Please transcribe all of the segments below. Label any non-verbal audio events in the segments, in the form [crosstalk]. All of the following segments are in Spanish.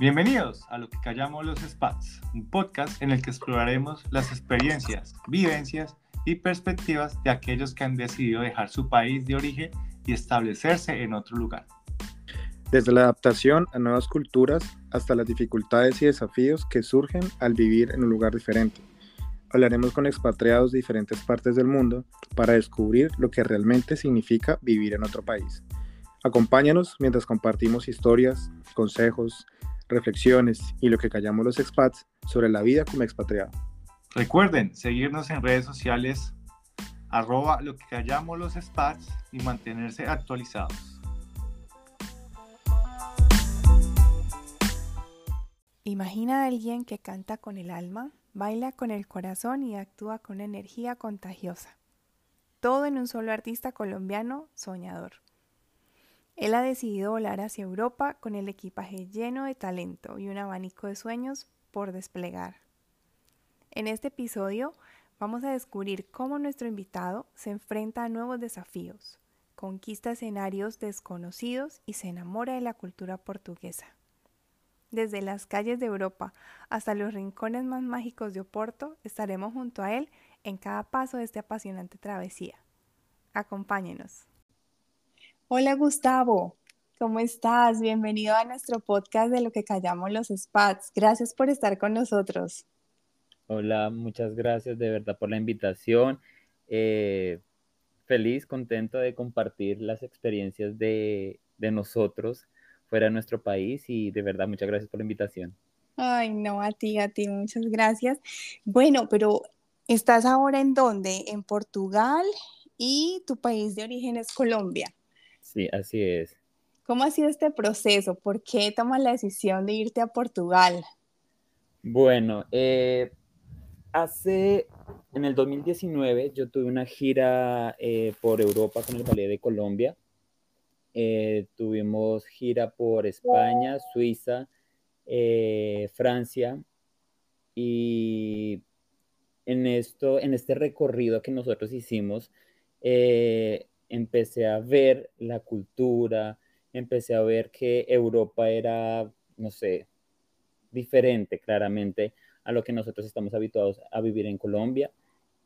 Bienvenidos a lo que callamos los Spats, un podcast en el que exploraremos las experiencias, vivencias y perspectivas de aquellos que han decidido dejar su país de origen y establecerse en otro lugar. Desde la adaptación a nuevas culturas hasta las dificultades y desafíos que surgen al vivir en un lugar diferente. Hablaremos con expatriados de diferentes partes del mundo para descubrir lo que realmente significa vivir en otro país. Acompáñanos mientras compartimos historias, consejos, reflexiones y lo que callamos los expats sobre la vida como expatriado. Recuerden seguirnos en redes sociales arroba lo que callamos los expats y mantenerse actualizados. Imagina a alguien que canta con el alma, baila con el corazón y actúa con energía contagiosa. Todo en un solo artista colombiano soñador. Él ha decidido volar hacia Europa con el equipaje lleno de talento y un abanico de sueños por desplegar. En este episodio vamos a descubrir cómo nuestro invitado se enfrenta a nuevos desafíos, conquista escenarios desconocidos y se enamora de la cultura portuguesa. Desde las calles de Europa hasta los rincones más mágicos de Oporto, estaremos junto a él en cada paso de esta apasionante travesía. Acompáñenos. Hola Gustavo, ¿cómo estás? Bienvenido a nuestro podcast de lo que callamos los Spats. Gracias por estar con nosotros. Hola, muchas gracias de verdad por la invitación. Eh, feliz, contento de compartir las experiencias de, de nosotros fuera de nuestro país y de verdad muchas gracias por la invitación. Ay, no, a ti, a ti, muchas gracias. Bueno, pero ¿estás ahora en dónde? En Portugal y tu país de origen es Colombia. Sí, así es. ¿Cómo ha sido este proceso? ¿Por qué tomas la decisión de irte a Portugal? Bueno, eh, hace, en el 2019 yo tuve una gira eh, por Europa con el Ballet de Colombia. Eh, tuvimos gira por España, Suiza, Francia y en esto, en este recorrido que nosotros hicimos, empecé a ver la cultura, empecé a ver que Europa era, no sé, diferente claramente a lo que nosotros estamos habituados a vivir en Colombia.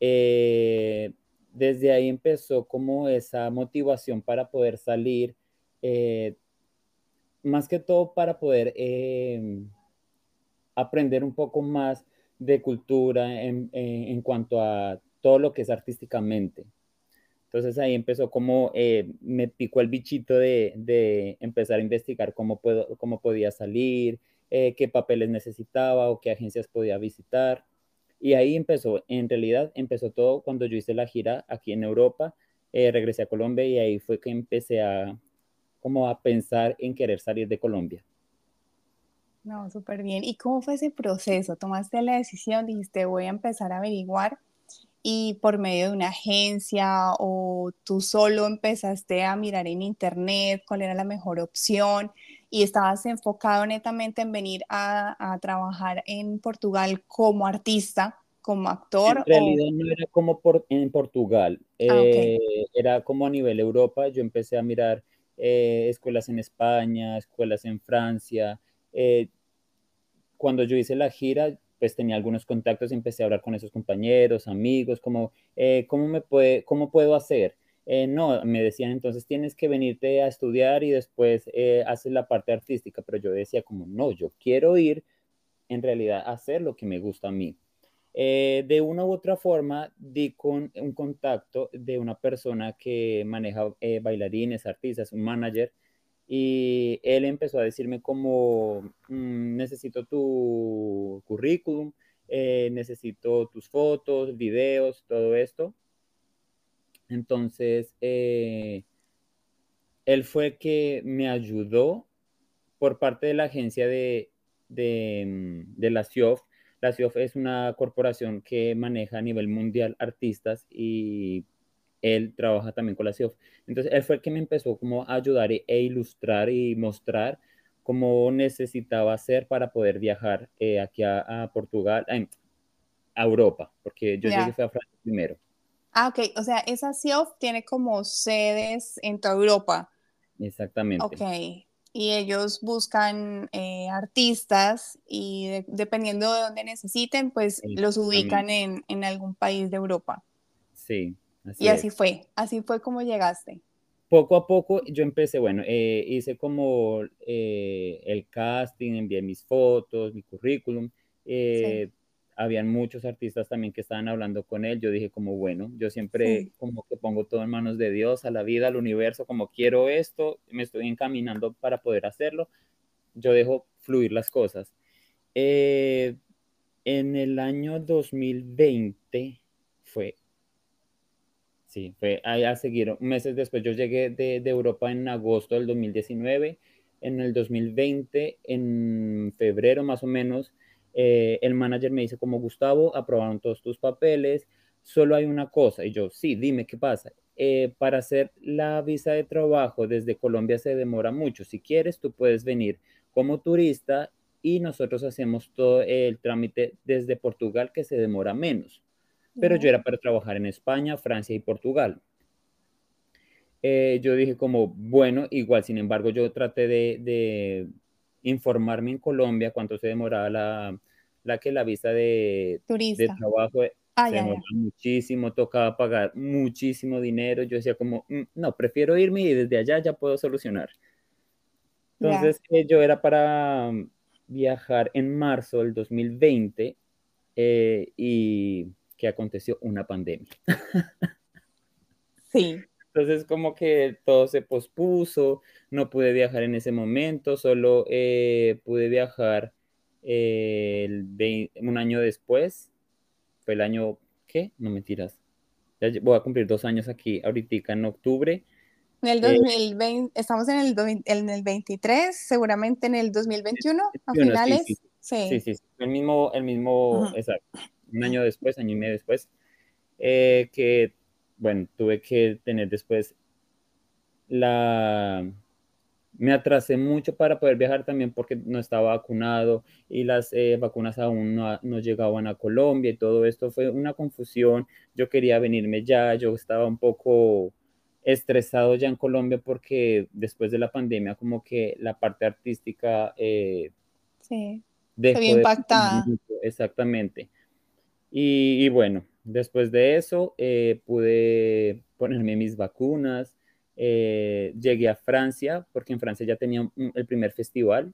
Eh, desde ahí empezó como esa motivación para poder salir, eh, más que todo para poder em, aprender un poco más de cultura en, en cuanto a todo lo que es artísticamente. Entonces ahí empezó como, eh, me picó el bichito de, empezar a investigar cómo, puedo, cómo podía salir, eh, qué papeles necesitaba o qué agencias podía visitar. Y ahí empezó, en realidad empezó todo cuando yo hice la gira aquí en Europa, eh, regresé a Colombia y ahí fue que empecé a, como a pensar en querer salir de Colombia. No, súper bien. ¿Y cómo fue ese proceso? ¿Tomaste la decisión? Dijiste, voy a empezar a averiguar y por medio de una agencia o tú solo empezaste a mirar en internet cuál era la mejor opción y estabas enfocado netamente en venir a, trabajar en Portugal como artista, como actor? En realidad no era como por, en Portugal, ah, eh, era como a nivel Europa. Yo empecé a mirar eh, escuelas en España, escuelas en Francia. Eh, cuando yo hice la gira, pues tenía algunos contactos y empecé a hablar con esos compañeros, amigos, como, eh, ¿cómo, me puede, ¿cómo puedo hacer? Eh, no, me decían entonces tienes que venirte a estudiar y después eh, haces la parte artística, pero yo decía como, no, yo quiero ir en realidad a hacer lo que me gusta a mí. de una u otra forma, di con un contacto de una persona que maneja bailarines, artistas, un manager, y él empezó a decirme como, mm, necesito tu currículum, eh, necesito tus fotos, videos, todo esto. Entonces, eh, él fue que me ayudó por parte de la agencia de, de, mm, de la CIOF. La CIOF es una corporación que maneja a nivel mundial artistas y él trabaja también con la CIOF. Entonces, él fue el que me empezó como a ayudar e, e ilustrar y mostrar cómo necesitaba hacer para poder viajar eh, aquí a, Portugal, a, Europa, porque yo llegué a Francia primero. Ah, ok. O sea, esa CIOF tiene como sedes en toda Europa. Exactamente. Ok. y ellos buscan eh, artistas y dependiendo de dónde necesiten, pues los ubican en, en, algún país de Europa. Sí. Así y así fue, así fue como llegaste. Poco a poco yo empecé, bueno, eh, hice como eh, el casting, envié mis fotos, mi currículum. Sí habían muchos artistas también que estaban hablando con él. Yo dije como, bueno, yo siempre como que pongo todo en manos de Dios, a la vida, al universo, como quiero esto, me estoy encaminando para poder hacerlo. Yo dejo fluir las cosas. Eh, en el año 2020 fue, sí, fue allá siguieron meses después. Yo llegué de, de Europa en agosto del 2019. En el 2020, en febrero más o menos, eh, el manager me dice, como Gustavo, aprobaron todos tus papeles, solo hay una cosa. Y yo, sí, dime qué pasa. Eh, para hacer la visa de trabajo desde Colombia se demora mucho. Si quieres, tú puedes venir como turista y nosotros hacemos todo el trámite desde Portugal que se demora menos. Pero yo era para trabajar en España, Francia y Portugal. Eh, yo dije como, bueno, igual, sin embargo, yo traté de informarme en Colombia cuánto se demoraba la, la que la visa de, de trabajo ah, se muchísimo, tocaba pagar muchísimo dinero. Yo decía como, mm, no, prefiero irme y desde allá ya puedo solucionar. Entonces eh, yo era para mm, viajar en marzo del 2020 eh, y que aconteció una pandemia. Sí. Entonces como que todo se pospuso, no pude viajar en ese momento, solo eh, pude viajar un año después, fue el año, ¿qué? No mentiras. Ya voy a cumplir dos años aquí, ahorita en octubre. En el 2020, eh, estamos en el, en el 23, seguramente en el 2021, a finales. Sí, sí, sí. el mismo, el mismo, exacto, un año después, año y medio después, eh, que, bueno, tuve que tener después la, me atrasé mucho para poder viajar también porque no estaba vacunado y las eh, vacunas aún no, no, llegaban a Colombia y todo esto fue una confusión. Yo quería venirme ya, yo estaba un poco estresado ya en Colombia porque después de la pandemia como que la parte artística eh, sí, se vio impactada. exactamente. Y, y, bueno, después de eso eh, pude ponerme mis vacunas, eh, llegué a Francia, porque en Francia ya tenía el primer festival.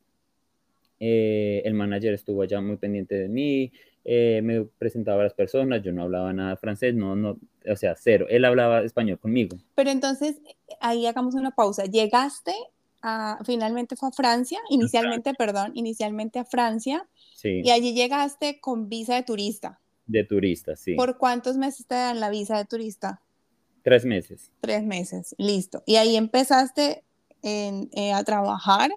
Eh, el manager estuvo allá muy pendiente de mí, eh, me presentaba a las personas, yo no hablaba nada francés, no, no, o sea, cero. Él hablaba español conmigo. Pero entonces, ahí hagamos una pausa. Llegaste a, finalmente fue a Francia, inicialmente, perdón, inicialmente a Francia. Sí. Y allí llegaste con visa de turista. De turista, sí. ¿Por cuántos meses te dan la visa de turista? Tres meses. Tres meses, listo. Y ahí empezaste eh, a trabajar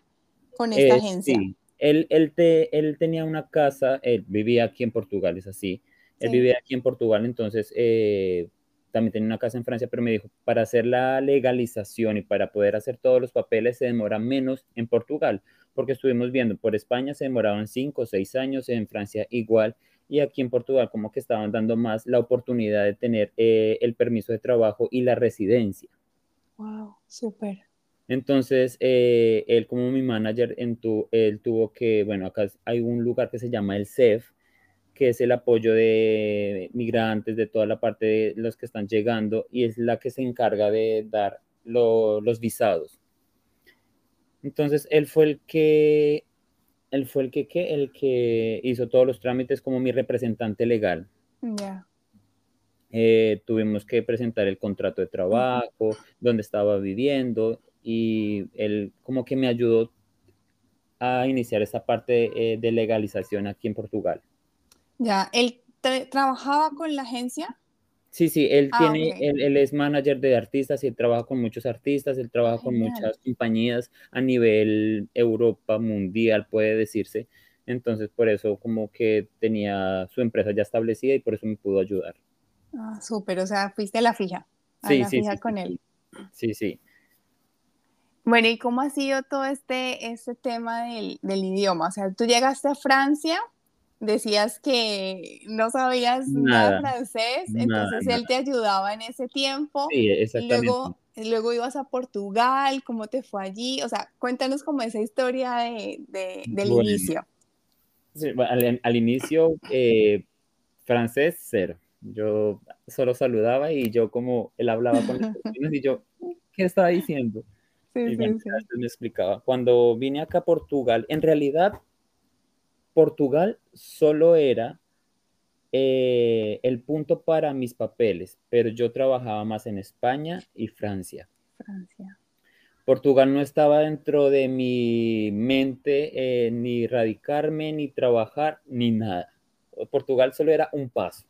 con esta eh, agencia. Sí, él, él, te, él tenía una casa, él vivía aquí en Portugal, es así. Él vivía aquí en Portugal, entonces eh, también tenía una casa en Francia, pero me dijo, para hacer la legalización y para poder hacer todos los papeles se demora menos en Portugal, porque estuvimos viendo, por España se demoraban cinco o seis años, en Francia igual, y aquí en Portugal como que estaban dando más la oportunidad de tener eh, el permiso de trabajo y la residencia. Wow, súper. Entonces, eh, él como mi manager, en tu, él tuvo que, bueno, acá hay un lugar que se llama el CEF, que es el apoyo de migrantes, de toda la parte de los que están llegando, y es la que se encarga de dar los visados. Entonces, él fue el que él fue el que, el que hizo todos los trámites como mi representante legal. Ya. Eh, tuvimos que presentar el contrato de trabajo, dónde estaba viviendo y él como que me ayudó a iniciar esa parte eh, de legalización aquí en Portugal. Ya, ¿él trabajaba con la agencia? Sí, sí, él ah, tiene, él, es manager de artistas y él trabaja con muchos artistas, él trabaja con muchas compañías a nivel Europa mundial, puede decirse. Entonces, por eso como que tenía su empresa ya establecida y por eso me pudo ayudar. Ah, súper, o sea, fuiste a la fija, a la fija con él. Sí, sí. Bueno, ¿y cómo ha sido todo este, este tema del, del idioma? O sea, tú llegaste a Francia decías que no sabías nada, francés, entonces él te ayudaba en ese tiempo. Sí, exactamente. Y luego luego ibas a Portugal, ¿cómo te fue allí? O sea, cuéntanos como esa historia de, del inicio. al, inicio, eh, francés, cero. Yo solo saludaba y yo como él hablaba con las [laughs] personas y yo, ¿qué estaba diciendo? Sí, sí, sí. me explicaba. Cuando vine acá a Portugal, en realidad Portugal solo era eh, el punto para mis papeles, pero yo trabajaba más en España y Francia. Francia. Portugal no estaba dentro de mi mente eh, ni radicarme, ni trabajar, ni nada. Portugal solo era un paso.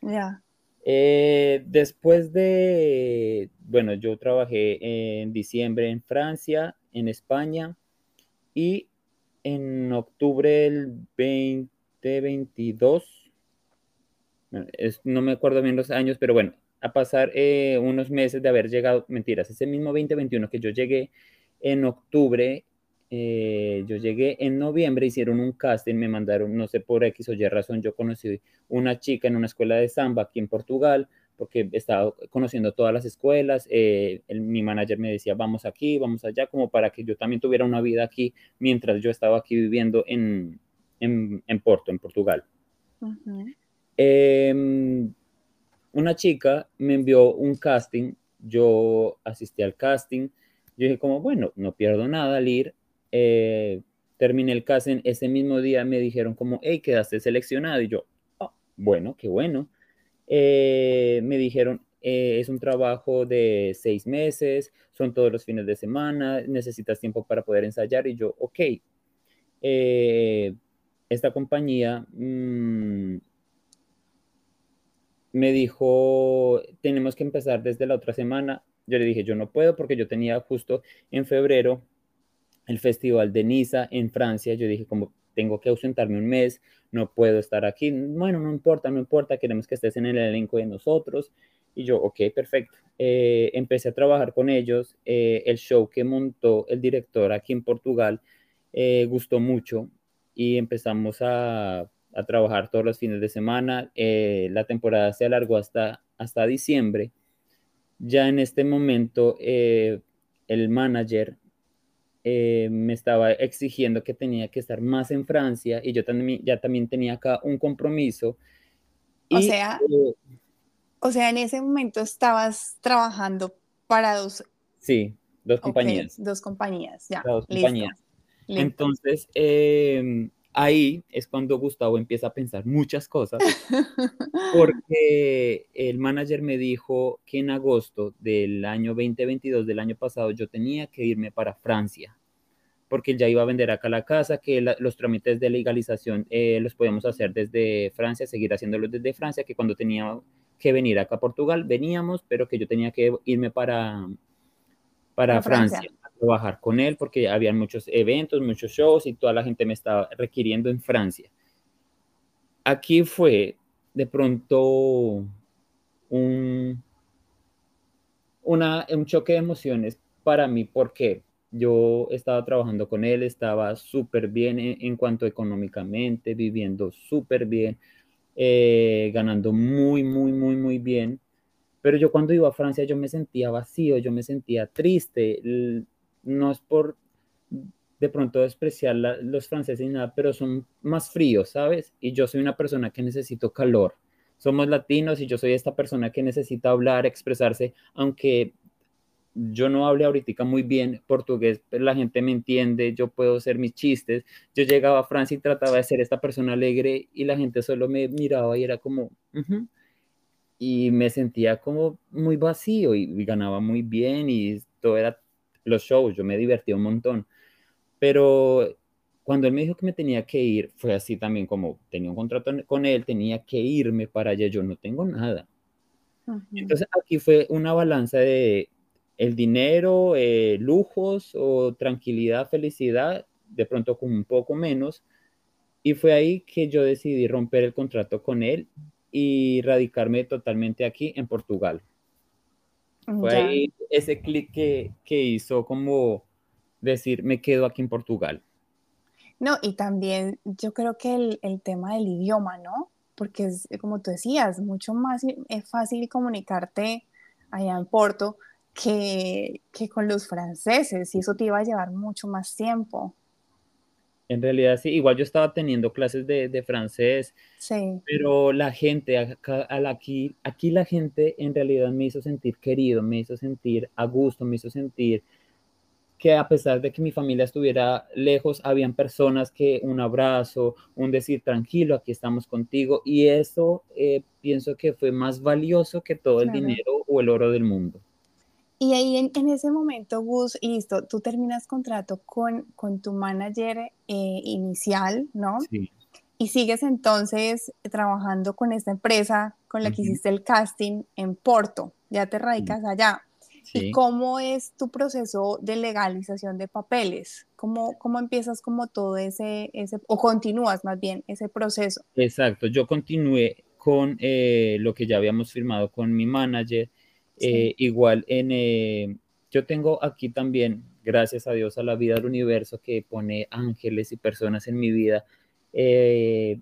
Ya. Eh, después de, bueno, yo trabajé en diciembre en Francia, en España, y en octubre del 2022 no me acuerdo bien los años, pero bueno, a pasar eh, unos meses de haber llegado, mentiras, ese mismo 2021 que yo llegué en octubre, eh, yo llegué en noviembre, hicieron un casting, me mandaron, no sé por X o Y razón, yo conocí una chica en una escuela de samba aquí en Portugal, porque estaba conociendo todas las escuelas, eh, mi manager me decía, vamos aquí, vamos allá, como para que yo también tuviera una vida aquí mientras yo estaba aquí viviendo en, en, en Porto, en Portugal. Em, una chica me envió un casting, yo asistí al casting, yo dije como, bueno, no pierdo nada al ir, eh, terminé el casting, ese mismo día me dijeron como, hey, quedaste seleccionado, y yo, oh, bueno, qué bueno. Eh, me dijeron, eh, es un trabajo de seis meses, son todos los fines de semana, necesitas tiempo para poder ensayar, y yo, ok. esta compañía mm, me dijo, tenemos que empezar desde la otra semana. Yo le dije, yo no puedo porque yo tenía justo en febrero el festival de Niza en Francia. Yo dije, como tengo que ausentarme un mes, no puedo estar aquí. Bueno, no importa, no importa, queremos que estés en el elenco de nosotros. Y yo, ok, perfecto. Eh, empecé a trabajar con ellos. Eh, el show que montó el director aquí en Portugal eh, gustó mucho y empezamos a a trabajar todos los fines de semana. Eh, la temporada se alargó hasta, hasta diciembre. Ya en este momento, eh, el manager eh, me estaba exigiendo que tenía que estar más en Francia y yo también, ya también tenía acá un compromiso. O sea, o sea, en ese momento estabas trabajando para dos. Sí, dos compañías. dos compañías, ya. Dos compañías. Entonces, em, ahí es cuando Gustavo empieza a pensar muchas cosas, [laughs] porque el manager me dijo que en agosto del año 2022, del año pasado, yo tenía que irme para Francia, porque él ya iba a vender acá la casa, que los trámites de legalización eh, los podíamos hacer desde Francia, seguir haciéndolos desde Francia, que cuando tenía que venir acá a Portugal, veníamos, pero que yo tenía que irme para, para Francia trabajar con él porque había muchos eventos, muchos shows y toda la gente me estaba requiriendo en Francia. Aquí fue de pronto un, una, un choque de emociones para mí porque yo estaba trabajando con él, estaba súper bien en, cuanto económicamente, viviendo súper bien, eh, ganando muy, muy, muy, muy bien. Pero yo cuando iba a Francia yo me sentía vacío, yo me sentía triste no es por de pronto despreciar los franceses ni nada, pero son más fríos, ¿sabes? Y yo soy una persona que necesito calor. Somos latinos y yo soy esta persona que necesita hablar, expresarse, aunque yo no hable ahorita muy bien portugués, pero la gente me entiende, yo puedo hacer mis chistes. Yo llegaba a Francia y trataba de ser esta persona alegre y la gente solo me miraba y era como, y me sentía como muy vacío y, y ganaba muy bien y todo era los shows, yo me divertí un montón. Pero cuando él me dijo que me tenía que ir, fue así también como tenía un contrato con él, tenía que irme para allá, yo no tengo nada. Entonces aquí fue una balanza de el dinero, eh, lujos o tranquilidad, felicidad, de pronto con un poco menos. Y fue ahí que yo decidí romper el contrato con él y radicarme totalmente aquí en Portugal. Fue ahí ese clic que, hizo como decir, me quedo aquí en Portugal. No, y también yo creo que el, tema del idioma, ¿no? Porque es, como tú decías, mucho más es fácil comunicarte allá en Porto que, que con los franceses y eso te iba a llevar mucho más tiempo. En realidad sí, igual yo estaba teniendo clases de, de francés, Sí, pero la gente, acá, al- aquí, aquí la gente en realidad me hizo sentir querido, me hizo sentir a gusto, me hizo sentir que a pesar de que mi familia estuviera lejos, habían personas que un abrazo, un decir tranquilo, aquí estamos contigo, y eso eh, pienso que fue más valioso que todo el dinero o el oro del mundo. Y ahí en, en ese momento, Gus, listo, tú terminas contrato con, con tu manager eh, inicial, ¿no? Sí. Y sigues entonces trabajando con esta empresa con la que Ujú. hiciste el casting en Porto, ya te radicas allá. ¿Y Sí. cómo es tu proceso de legalización de papeles? ¿Cómo, cómo empiezas como todo ese, ese, o continúas más bien ese proceso? Exacto, yo continué con eh, lo que ya habíamos firmado con mi manager. Eh, igual en, eh, yo tengo aquí también, gracias a Dios, a la vida del universo que pone ángeles y personas en mi vida. Eh,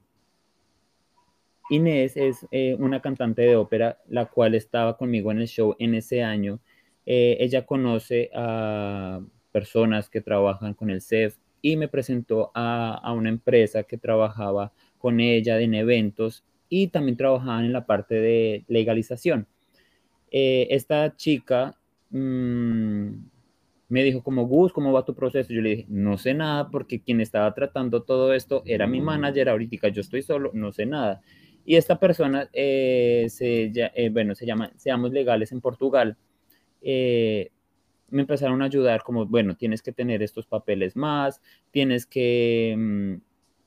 Inés es eh, una cantante de ópera, la cual estaba conmigo en el show en ese año. Ella conoce a personas que trabajan con el CEF y me presentó a, a una empresa que trabajaba con ella en eventos y también trabajaban en la parte de legalización. Eh, esta chica mmm, me dijo como, Gus, ¿cómo va tu proceso? Yo le dije, no sé nada porque quien estaba tratando todo esto era mi manager, ahorita yo estoy solo, no sé nada. Y esta persona, eh, se, eh, bueno, se llama Seamos Legales en Portugal, eh, me empezaron a ayudar como, bueno, tienes que tener estos papeles más, tienes que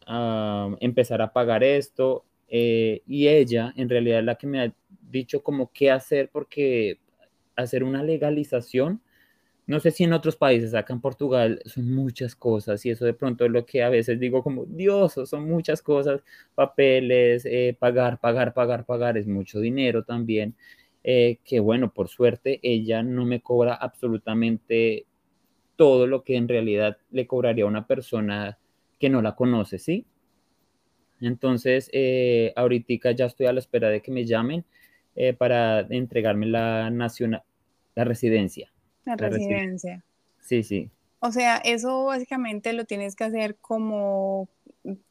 um, empezar a pagar esto. Y ella, en realidad, es la que me dicho como qué hacer, porque hacer una legalización, no sé si en otros países, acá en Portugal, son muchas cosas y eso de pronto es lo que a veces digo como, Dios, son muchas cosas, papeles, eh, pagar, pagar, pagar, pagar, es mucho dinero también. Eh, que bueno, por suerte ella no me cobra absolutamente todo lo que en realidad le cobraría a una persona que no la conoce, ¿sí? Entonces, eh, ahorita ya estoy a la espera de que me llamen eh, para entregarme la nacional, la residencia. La, la residencia. Sí, sí. O sea, eso básicamente lo tienes que hacer como,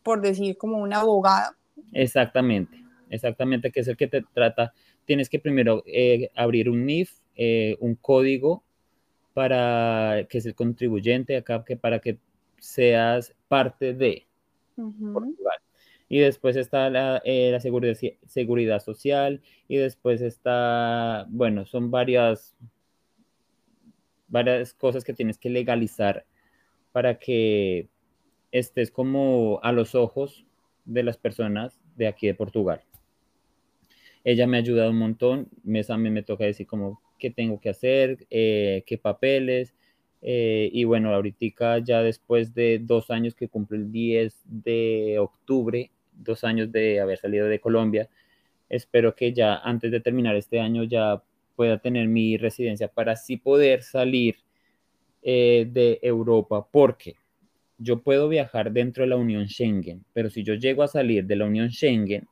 por decir, como un abogado. Exactamente, exactamente, que es el que te trata. Tienes que primero eh, abrir un NIF, eh, un código para que es el contribuyente acá, que para que seas parte de Uh -huh. Portugal. Y después está la, eh, seguridad, seguridad, social y después está, bueno, son varias, varias cosas que tienes que legalizar para que estés como a los ojos de las personas de aquí de Portugal. Ella me ha ayudado un montón, me, a mí me toca decir como qué tengo que hacer, eh, qué papeles, eh, y bueno, ahorita ya después de dos años que cumple el 10 de octubre, dos años de haber salido de Colombia, espero que ya antes de terminar este año ya pueda tener mi residencia para así poder salir eh, de Europa, porque yo puedo viajar dentro de la Unión Schengen, pero si yo llego a salir de la Unión Schengen,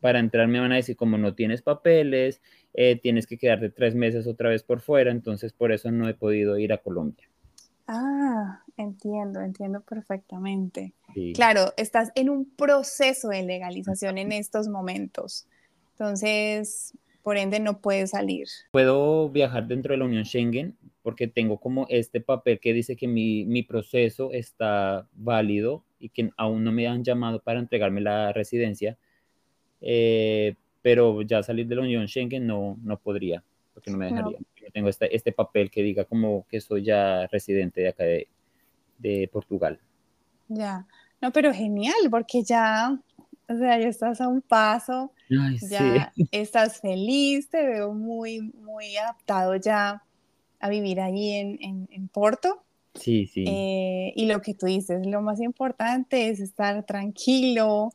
para entrar me van a decir como no tienes papeles, eh, tienes que quedarte tres meses otra vez por fuera, entonces por eso no he podido ir a Colombia. Ah, entiendo, entiendo perfectamente. Sí. Claro, estás en un proceso de legalización en estos momentos, entonces, por ende, no puedes salir. Puedo viajar dentro de la Unión Schengen porque tengo como este papel que dice que mi, mi proceso está válido y que aún no me han llamado para entregarme la residencia, eh, pero ya salir de la Unión Schengen no, no podría, porque no me dejaría. No. Yo tengo este, este papel que diga como que soy ya residente de acá de, de Portugal. Ya, no, pero genial, porque ya, o sea, ya estás a un paso, Ay, ya sí. [laughs] estás feliz, te veo muy, muy adaptado ya a vivir ahí en, en, en Porto. Sí, sí. Eh, y lo que tú dices, lo más importante es estar tranquilo,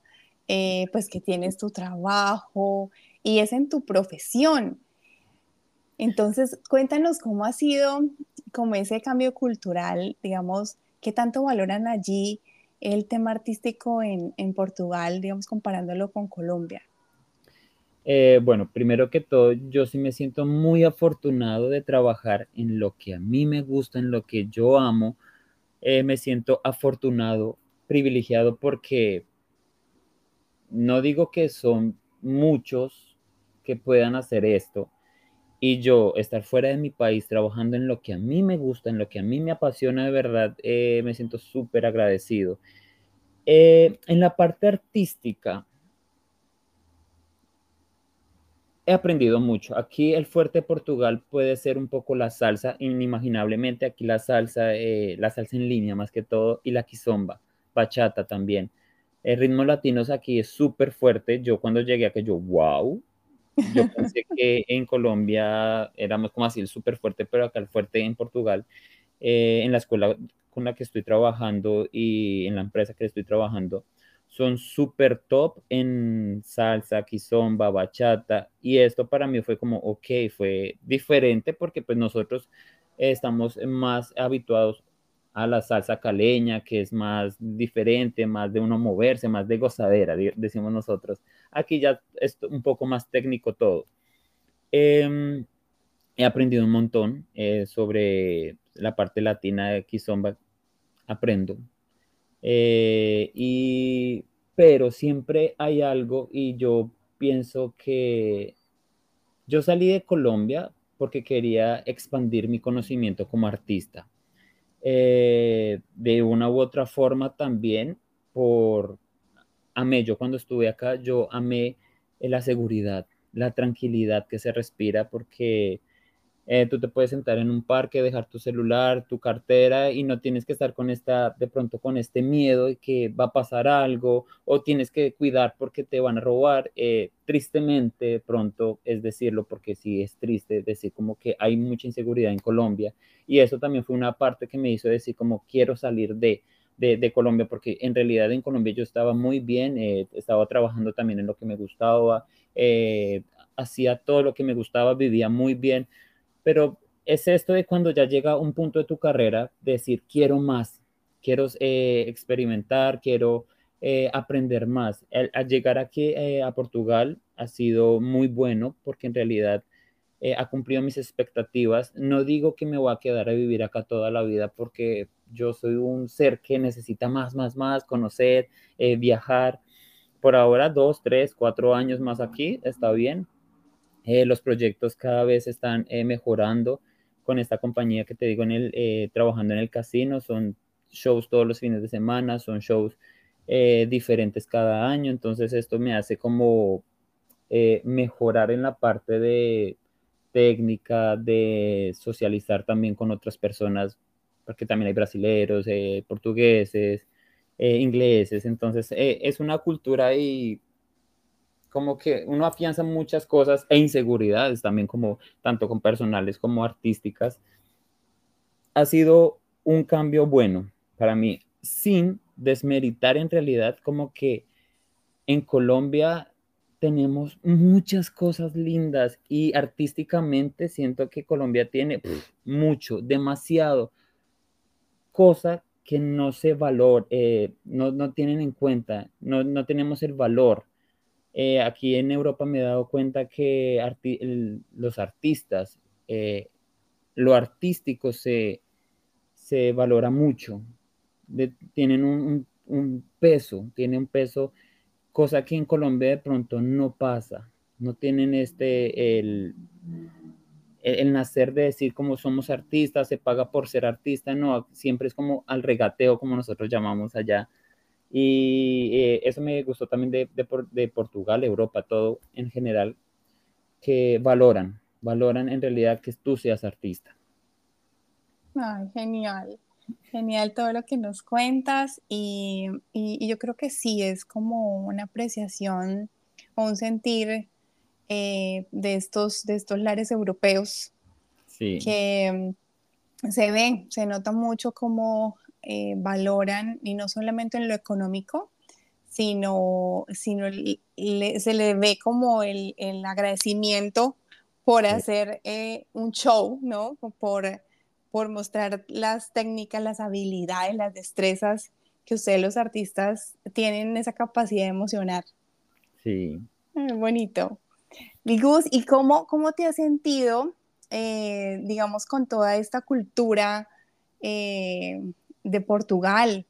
eh, pues que tienes tu trabajo y es en tu profesión. Entonces, cuéntanos cómo ha sido como ese cambio cultural, digamos, qué tanto valoran allí el tema artístico en, en Portugal, digamos, comparándolo con Colombia. Eh, bueno, primero que todo, yo sí me siento muy afortunado de trabajar en lo que a mí me gusta, en lo que yo amo. Eh, me siento afortunado, privilegiado porque no digo que son muchos que puedan hacer esto y yo estar fuera de mi país trabajando en lo que a mí me gusta, en lo que a mí me apasiona de verdad, eh, me siento súper agradecido. en la parte artística, he aprendido mucho. Aquí el fuerte Portugal puede ser un poco la salsa, inimaginablemente aquí la salsa, eh, la salsa en línea más que todo, y la quizomba, bachata también. El ritmo latinos aquí es súper fuerte. Yo cuando llegué aquí, yo, wow, yo pensé que en Colombia éramos como así el súper fuerte, pero acá el fuerte en Portugal, eh, en la escuela con la que estoy trabajando y en la empresa que estoy trabajando, son súper top en salsa, kizomba, bachata, y esto para mí fue como, ok, fue diferente porque pues nosotros estamos más habituados a la salsa caleña, que es más diferente, más de uno moverse, más de gozadera, decimos nosotros. Aquí ya es un poco más técnico todo. Em, he aprendido un montón eh, sobre la parte latina de Kizomba, aprendo, eh, y, pero siempre hay algo y yo pienso que yo salí de Colombia porque quería expandir mi conocimiento como artista. Eh, de una u otra forma también por amé yo cuando estuve acá yo amé la seguridad la tranquilidad que se respira porque eh, tú te puedes sentar en un parque, dejar tu celular, tu cartera y no tienes que estar con esta, de pronto con este miedo de que va a pasar algo o tienes que cuidar porque te van a robar. Eh, tristemente, de pronto es decirlo porque sí es triste decir como que hay mucha inseguridad en Colombia y eso también fue una parte que me hizo decir como quiero salir de, de, Colombia, porque en realidad en Colombia yo estaba muy bien, eh, estaba trabajando también en lo que me gustaba, hacía todo lo que me gustaba, vivía muy bien, pero es esto de cuando ya llega un punto de tu carrera, decir, quiero más, quiero eh, experimentar, quiero eh, aprender más. Al, llegar aquí eh, a Portugal ha sido muy bueno porque en realidad ha cumplido mis expectativas. No digo que me voy a quedar a vivir acá toda la vida porque yo soy un ser que necesita más, más, más, conocer, viajar. Por ahora, dos, tres, cuatro años más aquí, está bien, eh, los proyectos cada vez están eh, mejorando con esta compañía que te digo, en el, eh, trabajando en el casino. Son shows todos los fines de semana, son shows diferentes cada año. Entonces esto me hace como mejorar en la parte de técnica, de socializar también con otras personas, porque también hay brasileros, portugueses, ingleses. Entonces es una cultura y como que uno afianza muchas cosas e inseguridades también como tanto con personales como artísticas. Ha sido un cambio bueno para mí, sin desmeritar en realidad como que en Colombia tenemos muchas cosas lindas y artísticamente siento que Colombia tiene mucho, demasiado, cosa que no se valor, eh, no, no, tienen en cuenta, no, no tenemos el valor. Eh, aquí en Europa me he dado cuenta que los artistas, eh, lo artístico se, se valora mucho, tienen un, peso, tiene un peso, cosa que en Colombia de pronto no pasa, no tienen este, el, el, nacer de decir como somos artistas, se paga por ser artista, no, siempre es como al regateo, como nosotros llamamos allá, y eh, eso me gustó también de, de, Portugal, Europa, todo en general, que valoran, valoran en realidad que tú seas artista. Ay, genial, genial todo lo que nos cuentas y, y, yo creo que sí, es como una apreciación o un sentir eh, de, estos, de estos lares europeos sí. que mm, se ve, se nota mucho como eh, valoran, y no solamente en lo económico, sino, sino se le ve como el, el agradecimiento por hacer eh, un show, ¿no? Por, por mostrar las técnicas, las habilidades, las destrezas que ustedes los artistas tienen esa capacidad de emocionar. Sí. bonito. Gus, ¿y cómo, cómo te has sentido, eh, digamos, con toda esta cultura eh, de Portugal?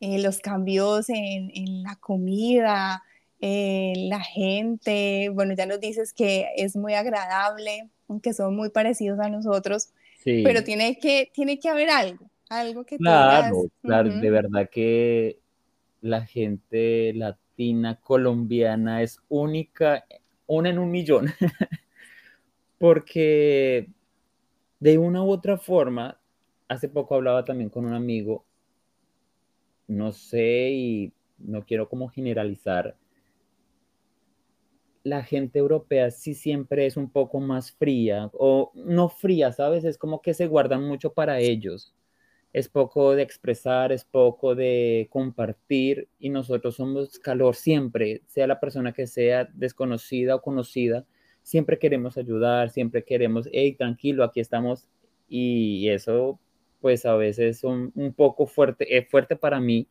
Eh, los cambios en, en la comida, la gente, bueno, ya nos dices que es muy agradable, que son muy parecidos a nosotros, pero tiene que, tiene que haber algo, algo que Claro, claro, de verdad que la gente latina, colombiana es única, una en un millón, [laughs] porque de una u otra forma, hace poco hablaba también con un amigo, no sé y no quiero como generalizar, la gente europea sí siempre es un poco más fría, o no fría, ¿sabes? Es como que se guardan mucho para ellos. Es poco de expresar, es poco de compartir y nosotros somos calor siempre, sea la persona que sea desconocida o conocida, siempre queremos ayudar, siempre queremos, hey, tranquilo, aquí estamos y eso pues a veces son un poco fuerte, es fuerte para mí,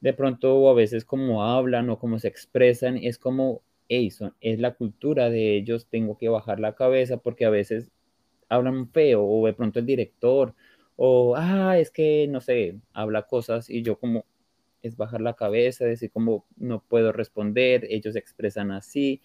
de pronto o a veces como hablan o como se expresan, es como es la cultura de ellos, tengo que bajar la cabeza porque a veces hablan feo o de pronto el director o, ah, es que, no sé, habla cosas y yo como es bajar la cabeza, decir como no puedo responder, ellos expresan así.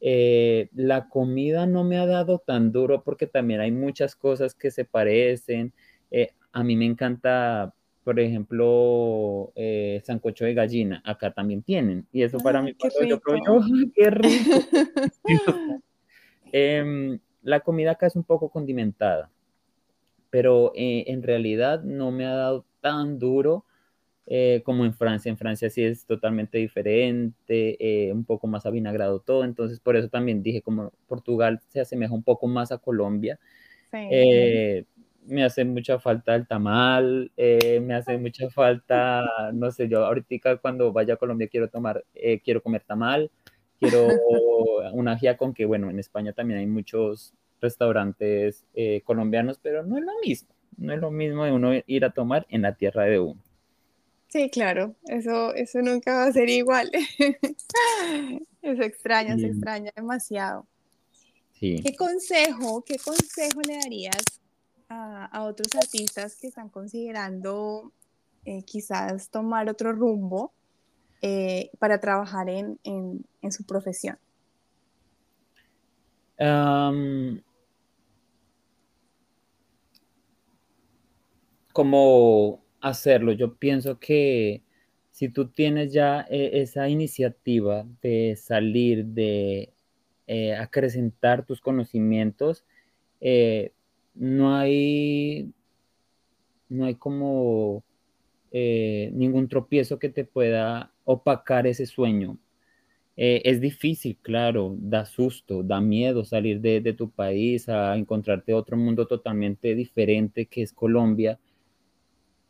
Eh, la comida no me ha dado tan duro porque también hay muchas cosas que se parecen. Eh, a mí me encanta por ejemplo, eh, sancocho de gallina, acá también tienen. Y eso para mí, qué yo [laughs] qué rico. [laughs] Em, la comida acá es un poco condimentada, pero eh, en realidad no me ha dado tan duro eh, como en Francia. En Francia sí es totalmente diferente, un poco más avinagrado todo. Entonces, por eso también dije, como Portugal se asemeja un poco más a Colombia. Sí me hace mucha falta el tamal, eh, me hace mucha falta, no sé, yo ahorita cuando vaya a Colombia quiero tomar, eh, quiero comer tamal, quiero [laughs] una con que bueno, en España también hay muchos restaurantes eh, colombianos, pero no es lo mismo, no es lo mismo de uno ir a tomar en la tierra de uno. Sí, claro, eso, eso nunca va a ser igual. [laughs] eso extraña, se extraña demasiado. Sí. ¿Qué consejo, qué consejo le darías a, otros artistas que están considerando eh, quizás tomar otro rumbo eh, para trabajar en, su profesión? ¿Cómo hacerlo? Yo pienso que si tú tienes ya eh, esa iniciativa de salir, de acrecentar tus conocimientos, no hay, no hay como eh, ningún tropiezo que te pueda opacar ese sueño. Eh, es difícil, claro, da susto, da miedo salir de, de, tu país a encontrarte otro mundo totalmente diferente que es Colombia,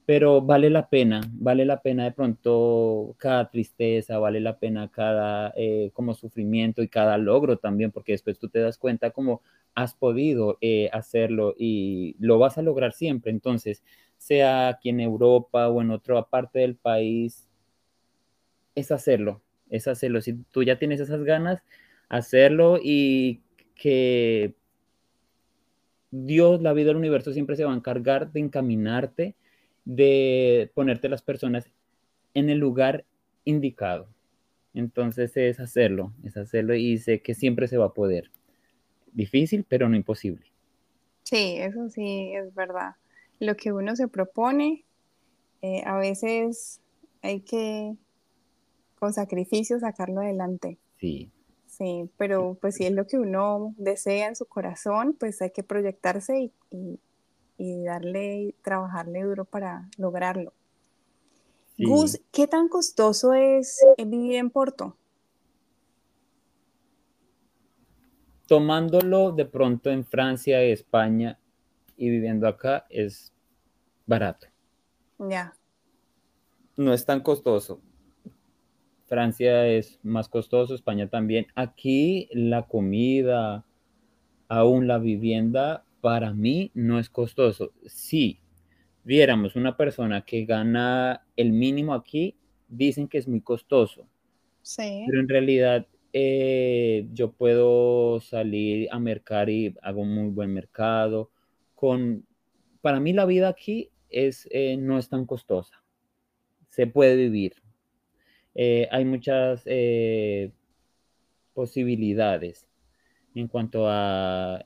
pero vale la pena, vale la pena de pronto cada tristeza, vale la pena cada eh, como sufrimiento y cada logro también, porque después tú te das cuenta como has podido eh, hacerlo y lo vas a lograr siempre. Entonces, sea aquí en Europa o en otra parte del país, es hacerlo, es hacerlo. Si tú ya tienes esas ganas, hacerlo y que Dios, la vida del universo siempre se va a encargar de encaminarte, de ponerte las personas en el lugar indicado. Entonces es hacerlo, es hacerlo y sé que siempre se va a poder difícil, pero no imposible. Sí, eso sí es verdad. Lo que uno se propone, eh, a veces hay que con sacrificio sacarlo adelante. Sí. Sí, pero pues si es lo que uno desea en su corazón, pues hay que proyectarse y, y, darle, trabajarle duro para lograrlo. Gus, ¿qué tan costoso es vivir en Porto? tomándolo de pronto en Francia, España y viviendo acá es barato. Ya. No es tan costoso. Francia es más costoso, España también. Aquí la comida, aún la vivienda, para mí no es costoso. Si viéramos una persona que gana el mínimo aquí, dicen que es muy costoso. Sí. Pero en realidad eh, yo puedo salir a mercar y hago un muy buen mercado. Con, para mí la vida aquí es, eh, no es tan costosa. Se puede vivir. Eh, hay muchas posibilidades en cuanto a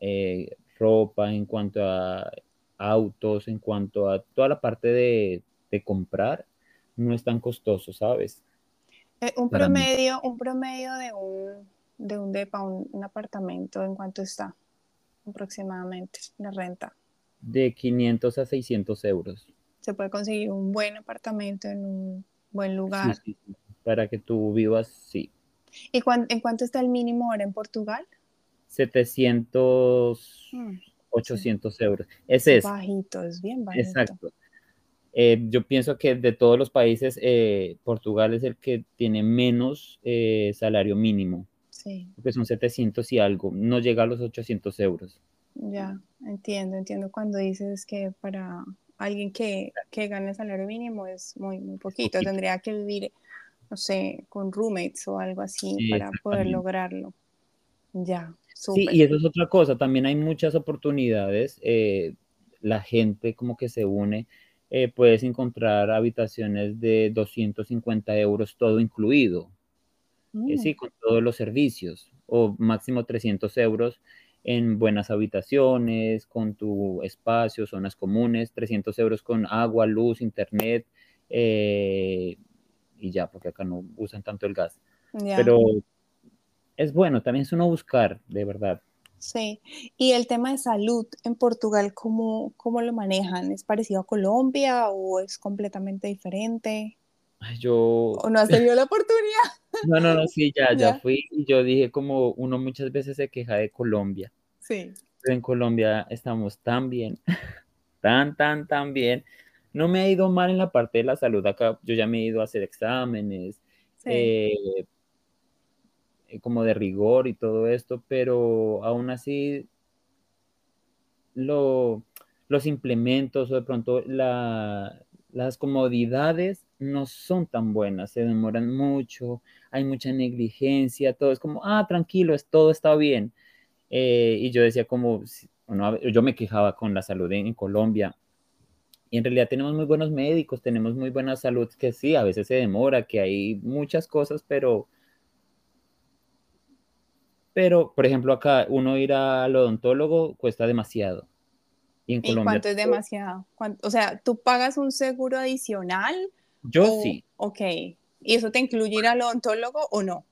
ropa, en cuanto a autos, en cuanto a toda la parte de, comprar, no es tan costoso, ¿sabes? un, promedio, un promedio de un, de un depa, un, apartamento, ¿en cuánto está aproximadamente la renta? De 500 a 600 euros. Se puede conseguir un buen apartamento en un buen lugar. Para que tú vivas, sí. ¿Y en cuánto está el mínimo ahora en Portugal? 700, 800 mm, euros. Ese es. Bajito, es bien bajito. Exacto. Eh, yo pienso que de todos los países, eh, Portugal es el que tiene menos eh, salario mínimo. Sí. Porque son 700 y algo, no llega a los 800 euros. Ya, entiendo, entiendo cuando dices que para alguien que, que gane salario mínimo es muy, muy poquito. tendría que vivir, no sé, con roommates o algo así para poder lograrlo. Ya, Sí, y eso es otra cosa, también hay muchas oportunidades, la gente como que se une eh, puedes encontrar habitaciones de 250 euros todo incluido, eh, sí, mm. con todos los servicios, o máximo 300 euros en buenas habitaciones, con tu espacio, zonas comunes, 300 euros con agua, luz, internet, eh, y ya, porque acá no usan tanto el gas. Pero es bueno, también es uno buscar, de verdad. Sí, y el tema de salud en Portugal, ¿cómo, cómo lo manejan? ¿Es parecido a Colombia o es completamente diferente? Yo... ¿O no has tenido la oportunidad? [laughs] No, no, no, sí, ya, ya, fui y yo dije como uno muchas veces se queja de Colombia. Sí. Pero en Colombia estamos tan bien, [laughs] tan, tan, tan bien. No me ha ido mal en la parte de la salud acá. Yo ya me he ido a hacer exámenes, sí. eh, eh, como de rigor y todo esto, pero aún así lo, los implementos o de pronto las comodidades no son tan buenas, se demoran mucho, hay mucha negligencia, todo es como, ah, tranquilo, es, todo está bien. Eh, y yo decía como, yo me quejaba con la salud en, en Colombia, y en realidad tenemos muy buenos médicos, tenemos muy buena salud, que sí, a veces se demora, que hay muchas cosas, pero pero, por ejemplo, acá uno ir al odontólogo cuesta demasiado. ¿Y, en Colombia, cuánto es demasiado? O sea, ¿tú pagas un seguro adicional? Yo sí. Ok. ¿Y eso te incluye ir al odontólogo o no?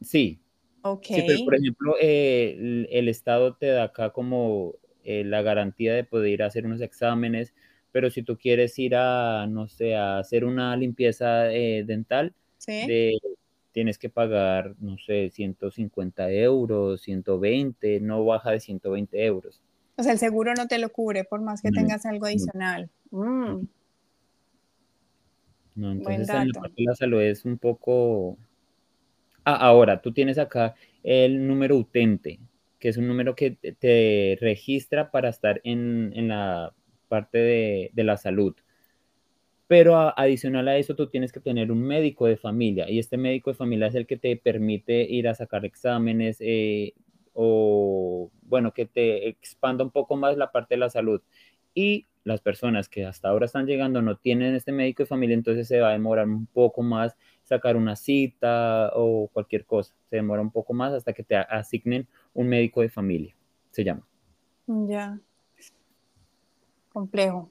Sí. Ok. Sí, pero por ejemplo, eh, el, Estado te da acá como eh, la garantía de poder ir a hacer unos exámenes, pero si tú quieres ir a, no sé, a hacer una limpieza eh, dental, ¿Sí? de, tienes que pagar, no sé, 150 euros, 120, no baja de 120 euros. O sea, el seguro no te lo cubre por más que tengas algo adicional. Mm. No, entonces en la, parte de la salud es un poco... Ah, ahora, tú tienes acá el número utente, que es un número que te registra para estar en, en la parte de, de la salud. Pero adicional a eso, tú tienes que tener un médico de familia y este médico de familia es el que te permite ir a sacar exámenes eh, o, bueno, que te expanda un poco más la parte de la salud. Y las personas que hasta ahora están llegando no tienen este médico de familia, entonces se va a demorar un poco más sacar una cita o cualquier cosa. Se demora un poco más hasta que te asignen un médico de familia, se llama. Ya. Complejo.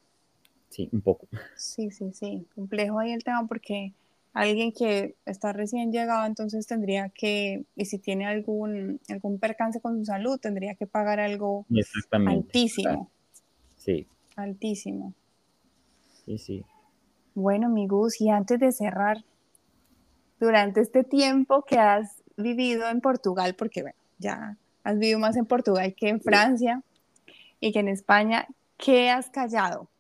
Sí, un poco. Sí, sí, sí. Complejo ahí el tema porque alguien que está recién llegado entonces tendría que, y si tiene algún, algún percance con su salud, tendría que pagar algo altísimo. Sí. Altísimo. Sí, sí. Bueno, mi Gus, y antes de cerrar, durante este tiempo que has vivido en Portugal, porque bueno, ya has vivido más en Portugal que en Francia y que en España, ¿qué has callado?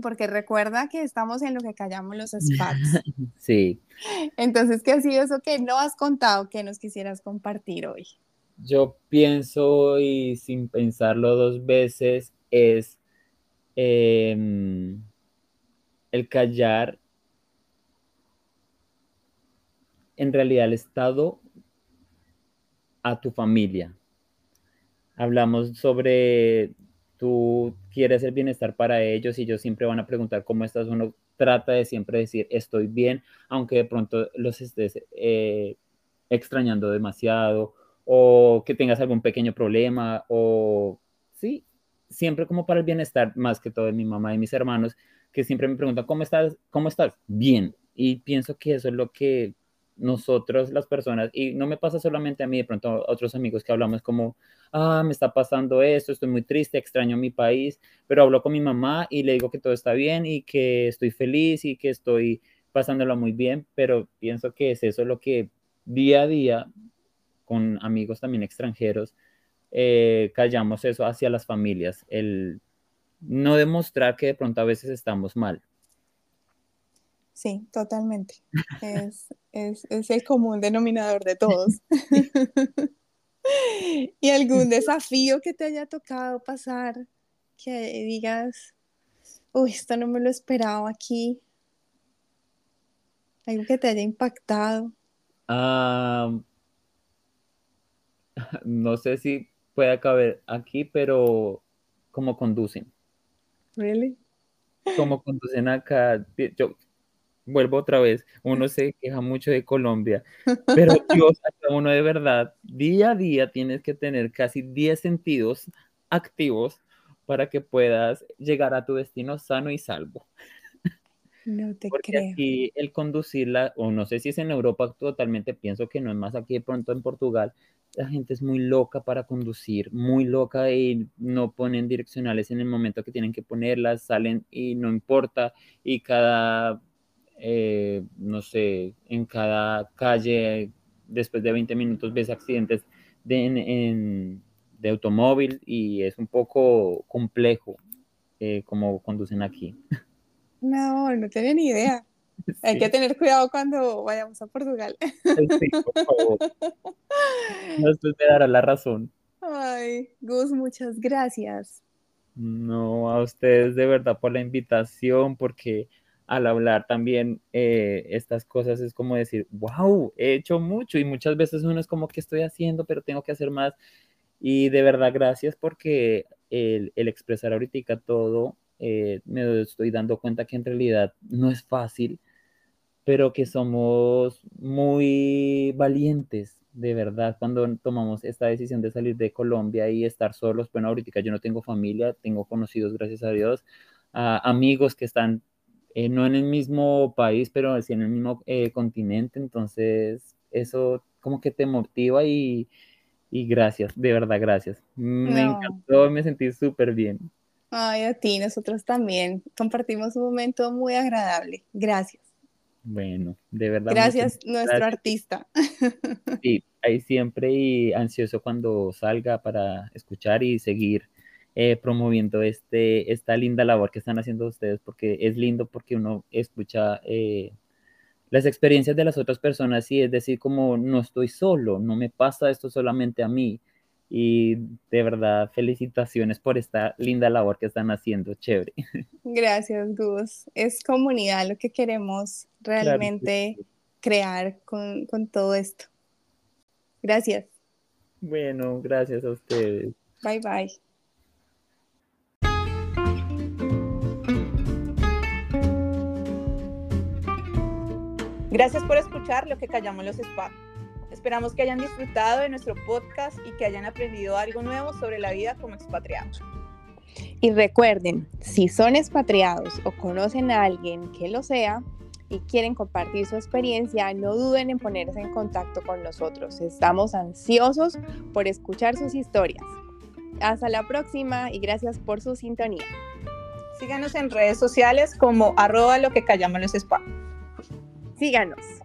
Porque recuerda que estamos en lo que callamos los spats. [laughs] Sí. Entonces, ¿qué ha sido eso que no has contado que nos quisieras compartir hoy? Yo pienso y sin pensarlo dos veces es em, el callar. En realidad el Estado a tu familia. Hablamos sobre tú quieres el bienestar para ellos y ellos siempre van a preguntar cómo estás. Uno trata de siempre decir estoy bien, aunque de pronto los estés eh, extrañando demasiado o que tengas algún pequeño problema o sí, siempre como para el bienestar, más que todo de mi mamá y mis hermanos, que siempre me preguntan, ¿cómo estás? ¿Cómo estás? Bien. Y pienso que eso es lo que nosotros, las personas, y no me pasa solamente a mí, de pronto otros amigos que hablamos como, ah, me está pasando esto, estoy muy triste, extraño mi país, pero hablo con mi mamá y le digo que todo está bien y que estoy feliz y que estoy pasándolo muy bien, pero pienso que es eso lo que día a día con amigos también extranjeros, eh, callamos eso hacia las familias, el no demostrar que de pronto a veces estamos mal. Sí, totalmente. Es, es, es el común denominador de todos. [laughs] [laughs] ¿Y algún desafío que te haya tocado pasar que digas, uy, esto no me lo esperaba aquí? Algo que te haya impactado. Ah, [laughs] no sé si puede caber aquí, pero ¿cómo conducen? ¿Really? ¿Cómo conducen acá? Yo vuelvo otra vez, uno [laughs] se queja mucho de Colombia, pero [laughs] Dios, uno de verdad, día a día tienes que tener casi 10 sentidos activos para que puedas llegar a tu destino sano y salvo. No te Porque creo. aquí el conducirla, o no sé si es en Europa totalmente, pienso que no es más aquí de pronto en Portugal, la gente es muy loca para conducir, muy loca y no ponen direccionales en el momento que tienen que ponerlas, salen y no importa, y cada, eh, no sé, en cada calle, después de 20 minutos ves accidentes de, en- en- de automóvil y es un poco complejo eh, como conducen aquí. [laughs] No, no tenía ni idea. Hay que tener cuidado cuando vayamos a Portugal. Sí, por favor. [laughs] Después me dará la razón. Ay, Gus, muchas gracias. No, a ustedes de verdad por la invitación, porque al hablar también eh, estas cosas es como decir, wow, he hecho mucho y muchas veces uno es como que estoy haciendo, pero tengo que hacer más. Y de verdad, gracias porque el, el expresar ahorita todo, eh, me estoy dando cuenta que en realidad no es fácil pero que somos muy valientes, de verdad, cuando tomamos esta decisión de salir de Colombia y estar solos. Bueno, ahorita yo no tengo familia, tengo conocidos, gracias a Dios, amigos que están eh, no en el mismo país, pero sí en el mismo eh, continente, entonces eso como que te motiva y, y gracias, de verdad, gracias. Me No. encantó, me sentí súper bien. Ay, a ti, nosotros también. Compartimos un momento muy agradable. Gracias. Bueno, de verdad. Gracias, nuestro gracias. artista. Sí, ahí siempre y ansioso cuando salga para escuchar y seguir eh, promoviendo este, esta linda labor que están haciendo ustedes, porque es lindo porque uno escucha eh, las experiencias de las otras personas y es decir, como no estoy solo, no me pasa esto solamente a mí. Y de verdad, felicitaciones por esta linda labor que están haciendo, chévere. [laughs] Gracias, Gus. Es comunidad lo que queremos realmente crear con, con todo esto. Gracias. Bueno, gracias a ustedes. Bye, bye. Gracias por escuchar lo que callamos los spa. Esperamos que hayan disfrutado de nuestro podcast y que hayan aprendido algo nuevo sobre la vida como expatriados. Y recuerden, si son expatriados o conocen a alguien que lo sea y quieren compartir su experiencia, no duden en ponerse en contacto con nosotros. Estamos ansiosos por escuchar sus historias. Hasta la próxima y gracias por su sintonía. Síganos en redes sociales como arroba lo que callamos los spa. Síganos.